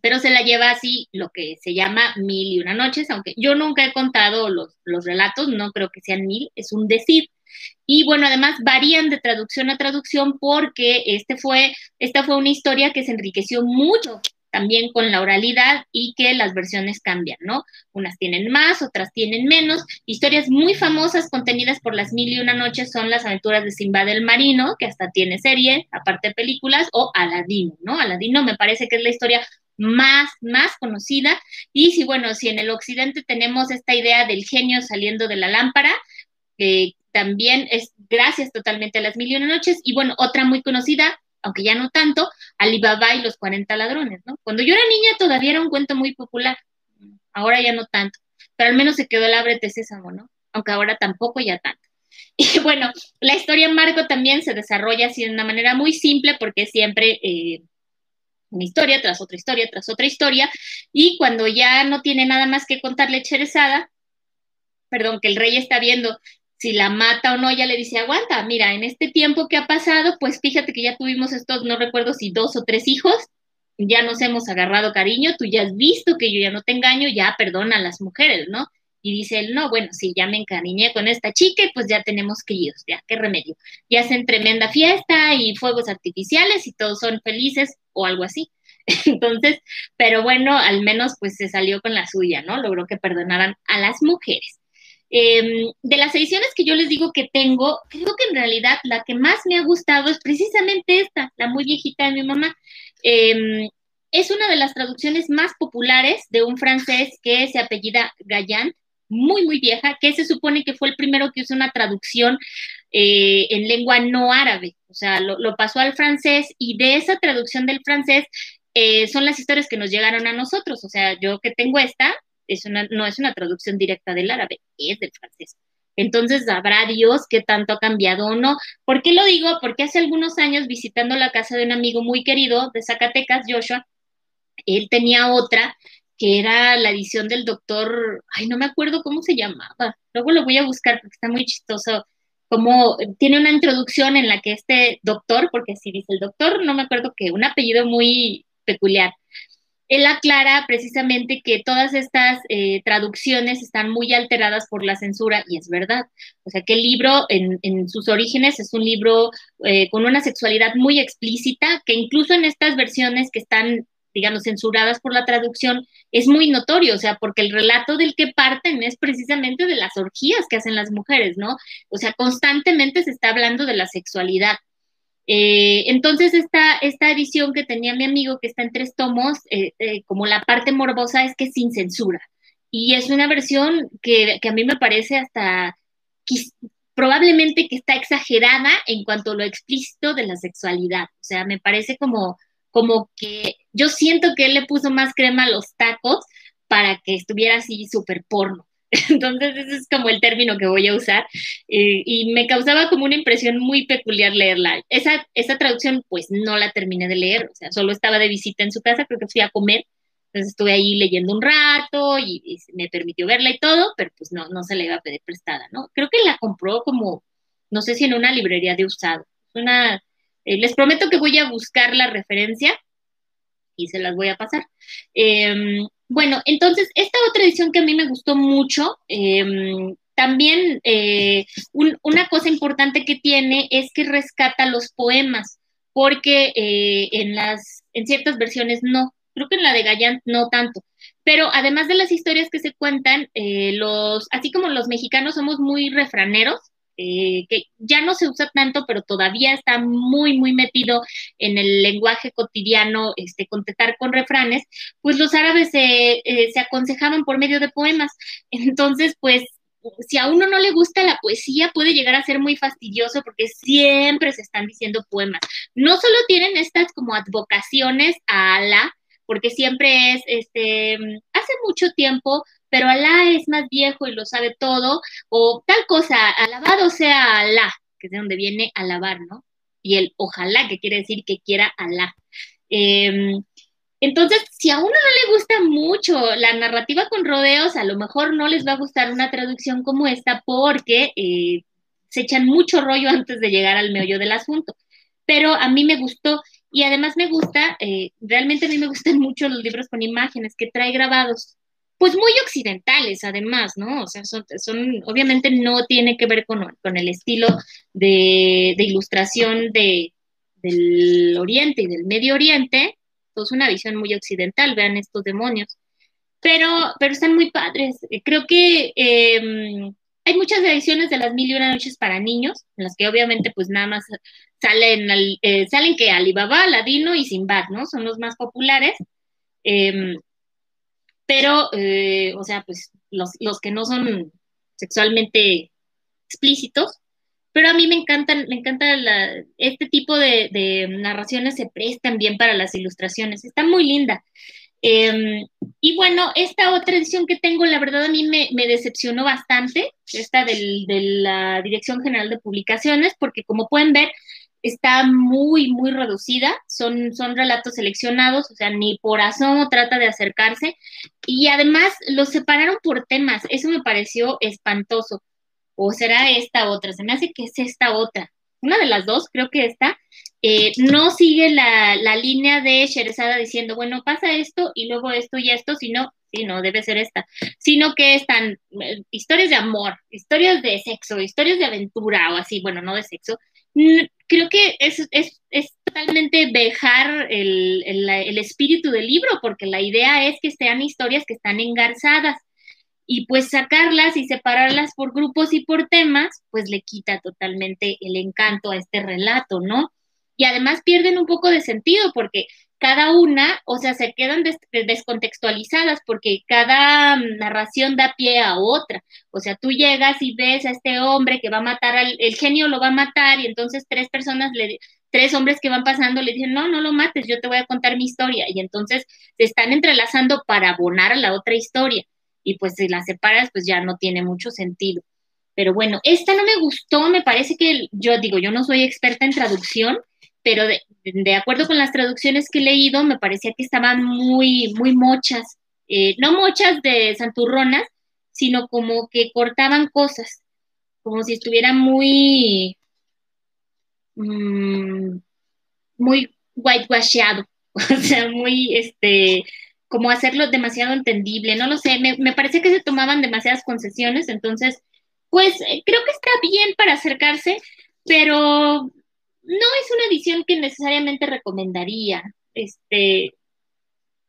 Speaker 1: Pero se la lleva así lo que se llama mil y una noches, aunque yo nunca he contado los, los relatos, no creo que sean mil, es un decir. Y bueno, además varían de traducción a traducción porque este fue, esta fue una historia que se enriqueció mucho también con la oralidad y que las versiones cambian, ¿no? Unas tienen más, otras tienen menos. Historias muy famosas contenidas por las mil y una noches son las aventuras de Simba del Marino, que hasta tiene serie, aparte de películas, o Aladino, ¿no? Aladino me parece que es la historia más, más conocida. Y si, bueno, si en el occidente tenemos esta idea del genio saliendo de la lámpara, que también es gracias totalmente a las mil y una noches. Y bueno, otra muy conocida, aunque ya no tanto, Alibaba y los 40 ladrones, ¿no? Cuando yo era niña todavía era un cuento muy popular, ahora ya no tanto, pero al menos se quedó el ábrete sésamo, ¿no? Aunque ahora tampoco ya tanto. Y bueno, la historia Marco también se desarrolla así de una manera muy simple porque siempre eh, una historia tras otra historia tras otra historia y cuando ya no tiene nada más que contarle Cherezada, perdón, que el rey está viendo si la mata o no, ya le dice, aguanta, mira, en este tiempo que ha pasado, pues fíjate que ya tuvimos estos, no recuerdo si dos o tres hijos, ya nos hemos agarrado cariño, tú ya has visto que yo ya no te engaño, ya perdona a las mujeres, ¿no? Y dice él, no, bueno, sí, ya me encariñé con esta chica pues ya tenemos ir, ya, qué remedio. Y hacen tremenda fiesta y fuegos artificiales y todos son felices o algo así. Entonces, pero bueno, al menos pues se salió con la suya, ¿no? Logró que perdonaran a las mujeres. Em, de las ediciones que yo les digo que tengo, creo que en realidad la que más me ha gustado es precisamente esta, la muy viejita de mi mamá. Em, es una de las traducciones más populares de un francés que se apellida Gallant, muy, muy vieja, que se supone que fue el primero que usó una traducción eh, en lengua no árabe. O sea, lo, pasó al francés y de esa traducción del francés eh, son las historias que nos llegaron a nosotros. O sea, yo que tengo esta, es una, no es una traducción directa del árabe, es del francés. Entonces, sabrá Dios qué tanto ha cambiado o no. ¿Por qué lo digo? Porque hace algunos años, visitando la casa de un amigo muy querido de Zacatecas, Joshua, él tenía otra que era la edición del doctor, ay, no me acuerdo cómo se llamaba. Luego lo voy a buscar porque está muy chistoso. Como tiene una introducción en la que este doctor, porque así dice el doctor, no me acuerdo que un apellido muy peculiar, él aclara precisamente que todas estas eh, traducciones están muy alteradas por la censura y es verdad. O sea que el libro en, sus orígenes es un libro eh, con una sexualidad muy explícita que incluso en estas versiones que están digamos, censuradas por la traducción, es muy notorio, o sea, porque el relato del que parten es precisamente de las orgías que hacen las mujeres, ¿no? O sea, constantemente se está hablando de la sexualidad. Eh, entonces, esta, esta edición que tenía mi amigo, que está en tres tomos, eh, eh, como la parte morbosa es que sin censura. Y es una versión que, a mí me parece hasta probablemente que está exagerada en cuanto a lo explícito de la sexualidad. O sea, me parece como, como que yo siento que él le puso más crema a los tacos para que estuviera así súper porno. Entonces, ese es como el término que voy a usar. Eh, y me causaba como una impresión muy peculiar leerla. Esa, esa traducción, pues no la terminé de leer, o sea, solo estaba de visita en su casa, creo que fui a comer. Entonces estuve ahí leyendo un rato y, me permitió verla y todo, pero pues no, no se la iba a pedir prestada, ¿no? Creo que la compró como, no sé si en una librería de usado. Una, eh, les prometo que voy a buscar la referencia y se las voy a pasar. Eh, bueno, entonces, esta otra edición que a mí me gustó mucho, em, también eh, una cosa importante que tiene es que rescata los poemas, porque eh, en, las, en ciertas versiones no, creo que en la de Gallant no tanto. Pero además de las historias que se cuentan, eh, los, así como los mexicanos somos muy refraneros, eh, que ya no se usa tanto, pero todavía está muy, muy metido en el lenguaje cotidiano, este, contestar con refranes, pues los árabes se, eh, se aconsejaban por medio de poemas. Entonces, pues si a uno no le gusta la poesía, puede llegar a ser muy fastidioso porque siempre se están diciendo poemas. No solo tienen estas como advocaciones a Alá, porque siempre es, este, hace mucho tiempo pero Alá es más viejo y lo sabe todo, o tal cosa, alabado sea Alá, que es de donde viene alabar, ¿no? Y el ojalá, que quiere decir que quiera Alá. Em, entonces, si a uno no le gusta mucho la narrativa con rodeos, a lo mejor no les va a gustar una traducción como esta porque eh, se echan mucho rollo antes de llegar al meollo del asunto. Pero a mí me gustó y además me gusta, eh, realmente a mí me gustan mucho los libros con imágenes que trae grabados pues muy occidentales además, ¿no? O sea, son, obviamente no tiene que ver con, el estilo de, ilustración de, del Oriente y del Medio Oriente, estos, una visión muy occidental, vean estos demonios. Pero, pero están muy padres. Creo que em, hay muchas ediciones de las mil y una noches para niños, en las que obviamente pues nada más salen, eh, salen que Alibaba, Ladino y Sinbad, ¿no? Son los más populares. Em, pero, eh, o sea, pues los, los que no son sexualmente explícitos, pero a mí me encantan, me encanta este tipo de, narraciones se prestan bien para las ilustraciones, está muy linda. Em, y bueno, esta otra edición que tengo, la verdad a mí me, decepcionó bastante, esta de la Dirección General de Publicaciones, porque como pueden ver, está muy, muy reducida, son, son relatos seleccionados, o sea, ni por asomo trata de acercarse, y además los separaron por temas, eso me pareció espantoso o será esta otra, se me hace que es esta otra, una de las dos, creo que esta, eh, no sigue la, línea de Sherezada diciendo, bueno, pasa esto y luego esto y esto, sino, sí, no, debe ser esta, sino que están eh, historias de amor, historias de sexo, historias de aventura o así, bueno, no de sexo. Creo que es, es, es totalmente dejar el, el espíritu del libro, porque la idea es que sean historias que están engarzadas y pues sacarlas y separarlas por grupos y por temas, pues le quita totalmente el encanto a este relato, ¿no? Y además pierden un poco de sentido porque cada una, o sea, se quedan descontextualizadas porque cada narración da pie a otra. O sea, tú llegas y ves a este hombre que va a matar al, el genio lo va a matar y entonces tres personas le, tres hombres que van pasando le dicen, no, no lo mates, yo te voy a contar mi historia. Y entonces se están entrelazando para abonar a la otra historia y pues si la separas, pues ya no tiene mucho sentido. Pero bueno, esta no me gustó, me parece que yo digo, yo no soy experta en traducción, pero de, acuerdo con las traducciones que he leído, me parecía que estaban muy, muy mochas, eh, no mochas de santurronas, sino como que cortaban cosas, como si estuviera muy, mm, muy whitewashado, o sea, muy, este, como hacerlo demasiado entendible, no lo sé, me, parece que se tomaban demasiadas concesiones, entonces, pues eh, creo que está bien para acercarse, pero no es una edición que necesariamente recomendaría, este,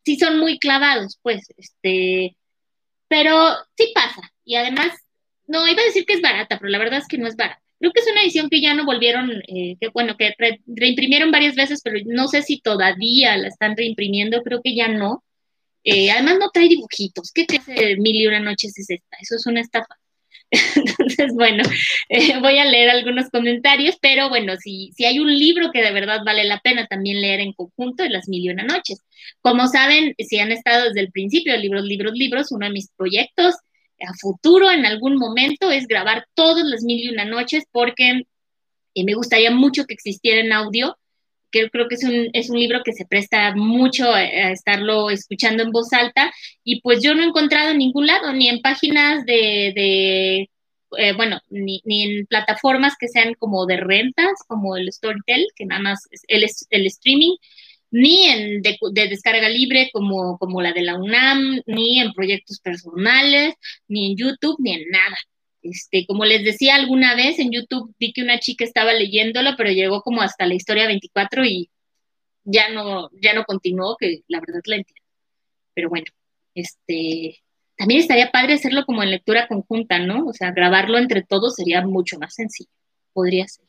Speaker 1: si son muy clavados, pues, este, pero sí pasa, y además, no, iba a decir que es barata, pero la verdad es que no es barata. Creo que es una edición que ya no volvieron, eh, que bueno, que reimprimieron varias veces, pero no sé si todavía la están reimprimiendo, creo que ya no. Eh, además no trae dibujitos. ¿Qué clase de mil y una noches es esta? Eso es una estafa. Entonces, bueno, eh, voy a leer algunos comentarios, pero bueno, si, si hay un libro que de verdad vale la pena también leer en conjunto, es Las Mil y Una Noches. Como saben, si han estado desde el principio Libros, Libros, Libros, uno de mis proyectos a futuro en algún momento es grabar todas las Mil y Una Noches porque eh, me gustaría mucho que existiera en audio que creo que es un, es un libro que se presta mucho a, estarlo escuchando en voz alta y pues yo no he encontrado en ningún lado, ni en páginas de, eh, bueno, ni, en plataformas que sean como de rentas, como el Storytel, que nada más es el, el streaming, ni en de, descarga libre como, como la de la UNAM, ni en proyectos personales, ni en YouTube, ni en nada. Este, como les decía alguna vez en YouTube, vi que una chica estaba leyéndolo, pero llegó como hasta la historia 24 y ya no, ya no continuó, que la verdad la entiendo. Pero bueno, este, también estaría padre hacerlo como en lectura conjunta, ¿no? O sea, grabarlo entre todos sería mucho más sencillo. Podría ser.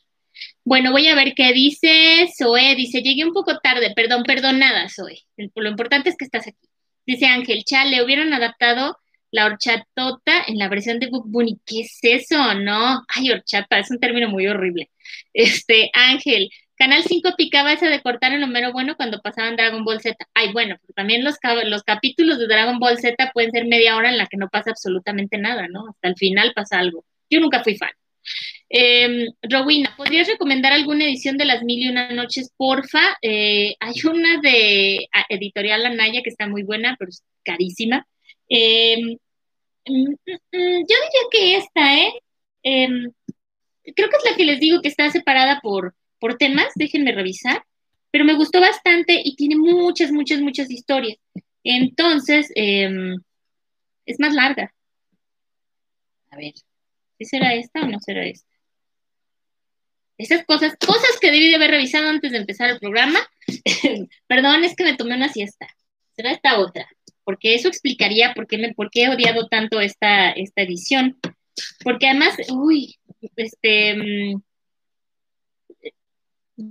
Speaker 1: Bueno, voy a ver qué dice Zoe. Dice, llegué un poco tarde, perdón, perdonada, Zoe. Lo importante es que estás aquí. Dice Ángel, chale, hubieran adaptado la horchatota en la versión de Book Bunny. ¿Qué es eso? No, ay, horchata, es un término muy horrible. Este, Ángel, Canal 5 picaba esa de cortar el número bueno cuando pasaban Dragon Ball Z. Ay, bueno, también los, los capítulos de Dragon Ball Z pueden ser media hora en la que no pasa absolutamente nada, ¿no? Hasta el final pasa algo. Yo nunca fui fan. Eh, Rowena, ¿podrías recomendar alguna edición de Las Mil y Una Noches, porfa? Eh, hay una de Editorial Anaya que está muy buena, pero es carísima. Em, mm, mm, mm, yo diría que esta, ¿eh? Em, creo que es la que les digo que está separada por, por temas, déjenme revisar, pero me gustó bastante y tiene muchas, muchas, muchas historias. Entonces, em, es más larga. A ver, ¿sí será esta o no será esta? esas cosas, cosas que debí de haber revisado antes de empezar el programa. Perdón, es que me tomé una siesta. Será esta otra, porque eso explicaría por qué, me, por qué he odiado tanto esta, esta edición. Porque además, uy, este, mm,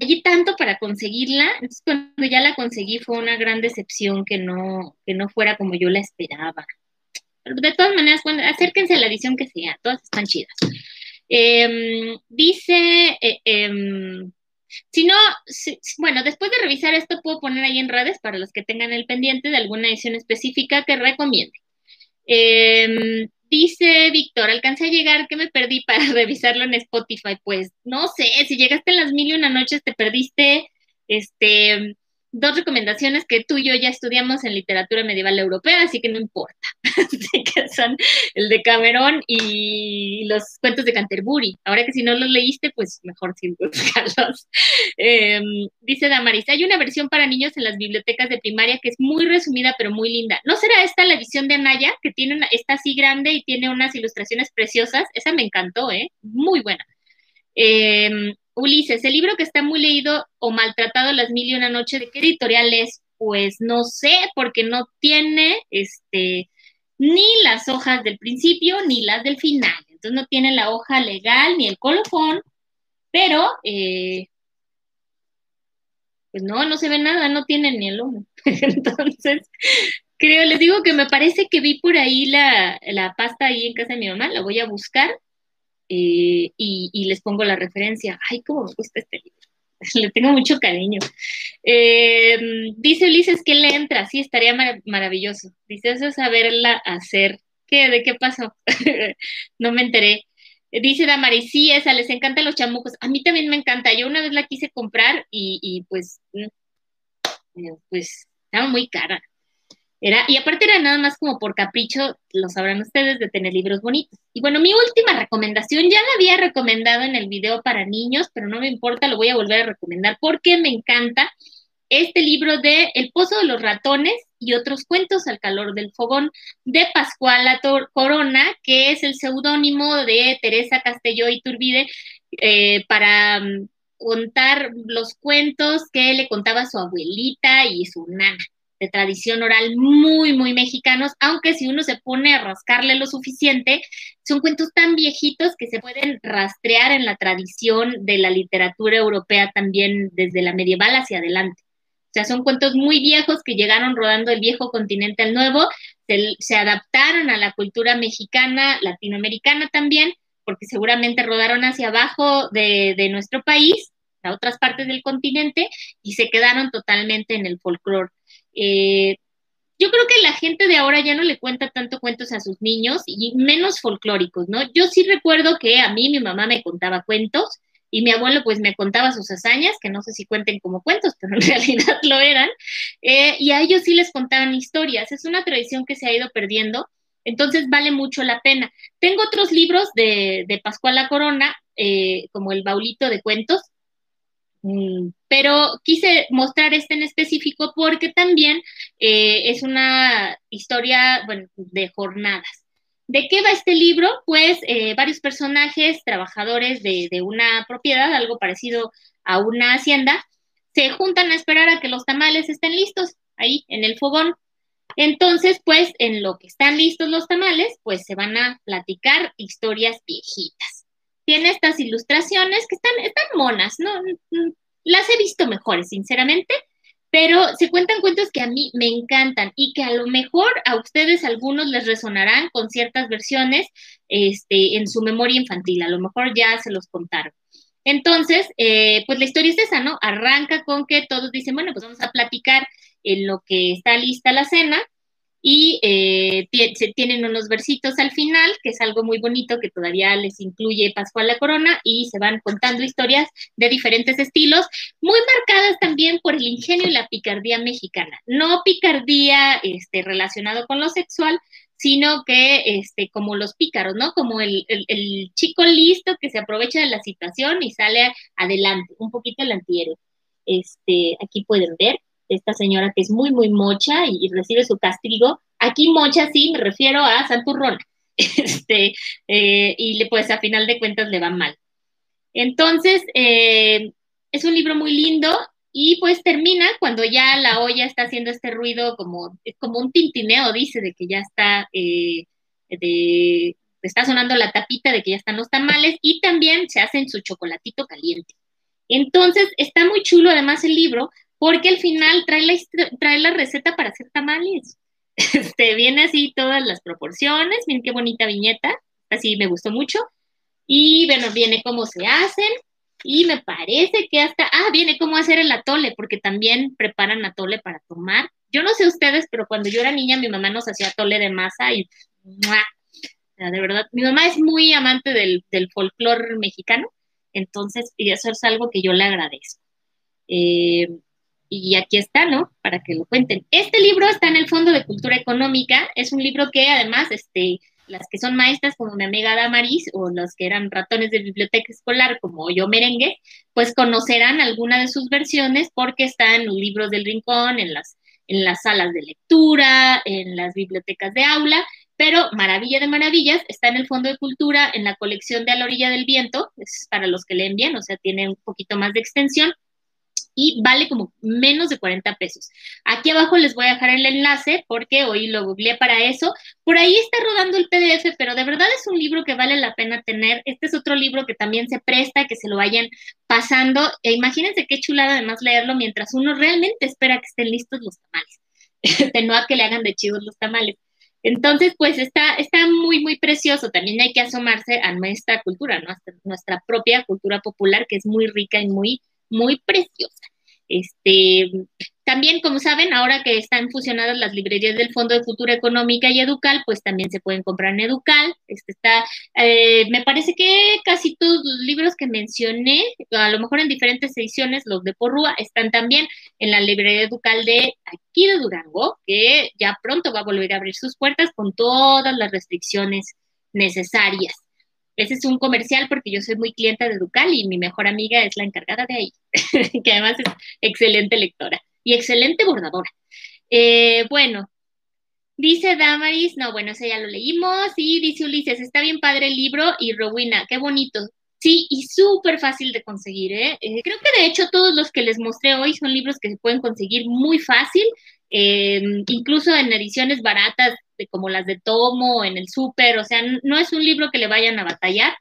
Speaker 1: allí tanto para conseguirla, entonces cuando ya la conseguí fue una gran decepción que no, que no fuera como yo la esperaba. Pero de todas maneras, acérquense a la edición que sea, todas están chidas. Em, dice, eh, em, si no, bueno, después de revisar esto puedo poner ahí en redes para los que tengan el pendiente de alguna edición específica que recomiende. Em, dice Víctor, alcancé a llegar, que me perdí para revisarlo en Spotify. Pues no sé, si llegaste en las mil y una noches te perdiste este dos recomendaciones que tú y yo ya estudiamos en literatura medieval europea, así que no importa. que son el de Cameron y los cuentos de Canterbury. Ahora que si no los leíste, pues mejor sin buscarlos. Em, dice Damaris, hay una versión para niños en las bibliotecas de primaria que es muy resumida pero muy linda. ¿No será esta la edición de Anaya, que tiene está así grande y tiene unas ilustraciones preciosas? Esa me encantó, ¿eh? Muy buena. Eh, Ulises, el libro que está muy leído o maltratado Las Mil y Una Noche, ¿de qué editorial es? Pues no sé, porque no tiene este ni las hojas del principio ni las del final. Entonces no tiene la hoja legal ni el colofón, pero eh, pues no, no se ve nada, no tiene ni el lomo. Entonces, creo, les digo que me parece que vi por ahí la, la pasta ahí en casa de mi mamá, la voy a buscar eh, y, les pongo la referencia. Ay, cómo me gusta este libro. Le tengo mucho cariño. Eh, dice Ulises que le entra, sí, estaría maravilloso. Dice, eso es saberla hacer. ¿Qué? ¿De qué pasó? no me enteré. Dice Damari, sí, esa, les encantan los chamucos. A mí también me encanta. Yo una vez la quise comprar y, y pues, mm, pues, estaba muy cara. Era, y aparte era nada más como por capricho, lo sabrán ustedes, de tener libros bonitos. Y bueno, mi última recomendación, ya la había recomendado en el video para niños, pero no me importa, lo voy a volver a recomendar porque me encanta este libro de El Pozo de los Ratones y otros cuentos al calor del fogón de Pascuala Corona, que es el seudónimo de Teresa Castelló y Turbide eh, para mm, contar los cuentos que le contaba su abuelita y su nana de tradición oral muy, muy mexicanos, aunque si uno se pone a rascarle lo suficiente, son cuentos tan viejitos que se pueden rastrear en la tradición de la literatura europea también desde la medieval hacia adelante. O sea, son cuentos muy viejos que llegaron rodando el viejo continente al nuevo, se, adaptaron a la cultura mexicana, latinoamericana también, porque seguramente rodaron hacia abajo de, de nuestro país, a otras partes del continente, y se quedaron totalmente en el folclore. Eh, yo creo que la gente de ahora ya no le cuenta tanto cuentos a sus niños y menos folclóricos, ¿no? Yo sí recuerdo que a mí mi mamá me contaba cuentos y mi abuelo pues me contaba sus hazañas, que no sé si cuenten como cuentos, pero en realidad lo eran, eh, y a ellos sí les contaban historias. Es una tradición que se ha ido perdiendo, entonces vale mucho la pena. Tengo otros libros de, de Pascual La Corona, eh, como El Baulito de Cuentos, pero quise mostrar este en específico porque también eh, es una historia bueno, de jornadas. ¿De qué va este libro? Pues eh, varios personajes, trabajadores de, de, una propiedad, algo parecido a una hacienda, se juntan a esperar a que los tamales estén listos ahí en el fogón. Entonces, pues en lo que están listos los tamales, pues se van a platicar historias viejitas tiene estas ilustraciones que están, están monas, ¿no? Las he visto mejores, sinceramente, pero se cuentan cuentos que a mí me encantan y que a lo mejor a ustedes algunos les resonarán con ciertas versiones este, en su memoria infantil, a lo mejor ya se los contaron. Entonces, eh, pues la historia es esa, ¿no? Arranca con que todos dicen, bueno, pues vamos a platicar en lo que está lista la cena y eh, tienen unos versitos al final, que es algo muy bonito que todavía les incluye Pascual la Corona y se van contando historias de diferentes estilos, muy marcadas también por el ingenio y la picardía mexicana. No picardía este, relacionado con lo sexual, sino que este, como los pícaros, ¿no? Como el, el, chico listo que se aprovecha de la situación y sale adelante, un poquito el antihéroe. Este, aquí pueden ver esta señora que es muy, muy mocha y, recibe su castigo. Aquí mocha sí, me refiero a Santurrón. Este, eh, y pues a final de cuentas le va mal. Entonces, eh, es un libro muy lindo y pues termina cuando ya la olla está haciendo este ruido como, como un tintineo, dice, de que ya está, eh, de, está sonando la tapita de que ya están los tamales y también se hacen su chocolatito caliente. Entonces, está muy chulo además el libro porque al final trae la, trae la receta para hacer tamales. Este, viene así todas las proporciones, miren qué bonita viñeta, así me gustó mucho. Y bueno, viene cómo se hacen y me parece que hasta, ah, viene cómo hacer el atole, porque también preparan atole para tomar. Yo no sé ustedes, pero cuando yo era niña mi mamá nos hacía atole de masa y, de verdad, mi mamá es muy amante del, del folclore mexicano, entonces, y eso es algo que yo le agradezco. Eh, y aquí está, ¿no? Para que lo cuenten. Este libro está en el Fondo de Cultura Económica, es un libro que además, este, las que son maestras como mi amiga Damaris o los que eran ratones de biblioteca escolar como yo merengue, pues conocerán alguna de sus versiones porque está en los libros del rincón, en las, en las salas de lectura, en las bibliotecas de aula, pero maravilla de maravillas, está en el Fondo de Cultura, en la colección de A la orilla del viento, es para los que leen bien, o sea, tiene un poquito más de extensión, y vale como menos de 40 pesos. Aquí abajo les voy a dejar el enlace porque hoy lo googleé para eso. Por ahí está rodando el PDF, pero de verdad es un libro que vale la pena tener. Este es otro libro que también se presta, que se lo vayan pasando. E imagínense qué chulada además leerlo mientras uno realmente espera que estén listos los tamales. de a que le hagan de chivos los tamales. Entonces, pues está, está muy, muy precioso. También hay que asomarse a nuestra cultura, nuestra propia cultura popular, que es muy rica y muy muy preciosa. Este, también, como saben, ahora que están fusionadas las librerías del Fondo de Cultura Económica y Educal, pues también se pueden comprar en Educal. Este está, eh, me parece que casi todos los libros que mencioné, a lo mejor en diferentes ediciones, los de Porrúa, están también en la librería Educal de aquí de Durango, que ya pronto va a volver a abrir sus puertas con todas las restricciones necesarias. Ese es un comercial porque yo soy muy clienta de Ducal y mi mejor amiga es la encargada de ahí, que además es excelente lectora y excelente bordadora. Eh, bueno, dice Damaris, no, bueno, ese ya lo leímos, y dice Ulises, está bien padre el libro y Rowena, qué bonito. Sí, y súper fácil de conseguir, ¿eh? ¿eh? Creo que de hecho todos los que les mostré hoy son libros que se pueden conseguir muy fácil, eh, incluso en ediciones baratas como las de Tomo, en el súper, o sea, no es un libro que le vayan a batallar.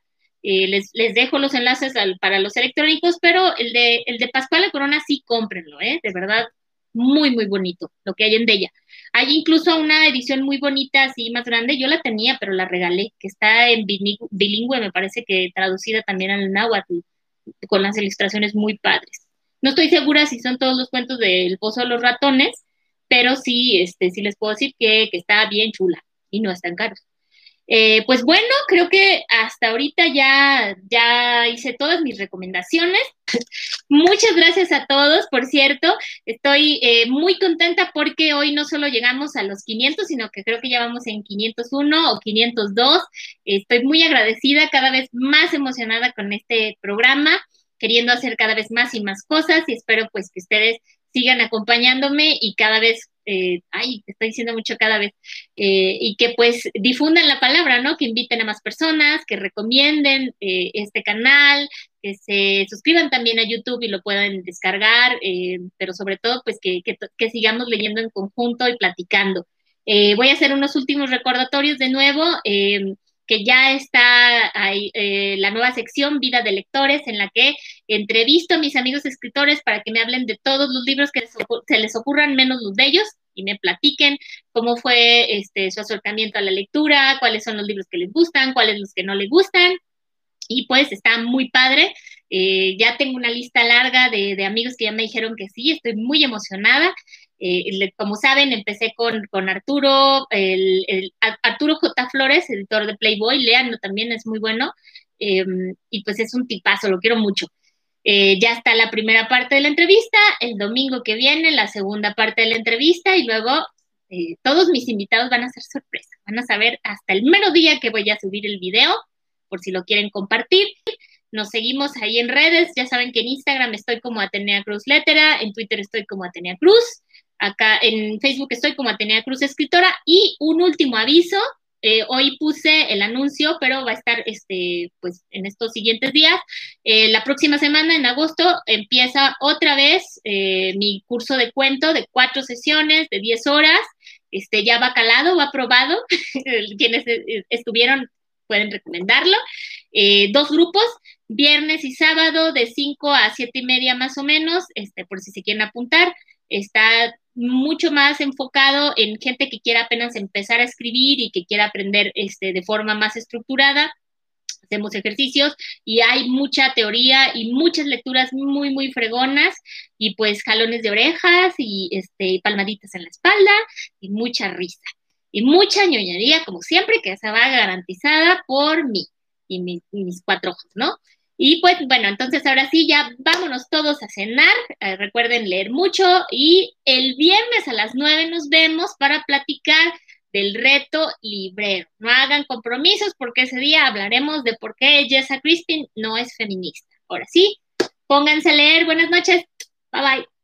Speaker 1: Eh, les, les, dejo los enlaces para los electrónicos, pero el de, el de Pascual la Corona sí cómprenlo, ¿eh? De verdad, muy, muy bonito lo que hay en ella. Hay incluso una edición muy bonita, así más grande, yo la tenía, pero la regalé, que está en bilingüe, me parece que traducida también al náhuatl, con las ilustraciones muy padres. No estoy segura si son todos los cuentos del Pozo de los Ratones, pero sí, este, sí les puedo decir que, está bien chula y no están caros. Eh, pues bueno, creo que hasta ahorita ya, ya hice todas mis recomendaciones. Muchas gracias a todos, por cierto. Estoy eh, muy contenta porque hoy no solo llegamos a los 500, sino que creo que ya vamos en 501 o 502. Estoy muy agradecida, cada vez más emocionada con este programa, queriendo hacer cada vez más y más cosas y espero pues que ustedes sigan acompañándome y cada vez, eh, ay, estoy diciendo mucho cada vez, eh, y que pues difundan la palabra, ¿no? Que inviten a más personas, que recomienden eh, este canal, que se suscriban también a YouTube y lo puedan descargar, pero sobre todo pues que, que, sigamos leyendo en conjunto y platicando. voy a hacer unos últimos recordatorios de nuevo que ya está eh, la nueva sección Vida de Lectores, en la que entrevisto a mis amigos escritores para que me hablen de todos los libros que se les ocurran, menos los de ellos, y me platiquen cómo fue este, su acercamiento a la lectura, cuáles son los libros que les gustan, cuáles los que no les gustan. Y pues está muy padre. Eh, ya tengo una lista larga de, de amigos que ya me dijeron que sí, estoy muy emocionada. Eh, como saben, empecé con, Arturo, Arturo J. Flores, editor de Playboy, leanlo también, es muy bueno. Em, y pues es un tipazo, lo quiero mucho. Eh, ya está la primera parte de la entrevista, el domingo que viene la segunda parte de la entrevista y luego eh, todos mis invitados van a ser sorpresa, van a saber hasta el mero día que voy a subir el video, por si lo quieren compartir. Nos seguimos ahí en redes, ya saben que en Instagram estoy como Atenea Cruz Lettera, en Twitter estoy como Atenea Cruz. Acá en Facebook estoy como Atenea Cruz Escritora. Y un último aviso, eh, hoy puse el anuncio, pero va a estar este, pues, en estos siguientes días. Eh, la próxima semana, en agosto, empieza otra vez eh, mi curso de cuento de cuatro sesiones de 10 horas. Este, ya va calado, va aprobado. Quienes estuvieron pueden recomendarlo. dos grupos, viernes y sábado, de 5 a 7 y media más o menos, este, por si se quieren apuntar. Está mucho más enfocado en gente que quiera apenas empezar a escribir y que quiera aprender este, de forma más estructurada. Hacemos ejercicios y hay mucha teoría y muchas lecturas muy, muy fregonas y pues jalones de orejas y este, palmaditas en la espalda y mucha risa y mucha ñoñería, como siempre, que esa va garantizada por mí y mis, mis cuatro ojos, ¿no? Y pues bueno, entonces ahora sí, ya vámonos todos a cenar. Eh, recuerden leer mucho y el viernes a las nueve nos vemos para platicar del reto librero. No hagan compromisos porque ese día hablaremos de por qué Jessa Crispin no es feminista. Ahora sí, pónganse a leer. Buenas noches. Bye bye.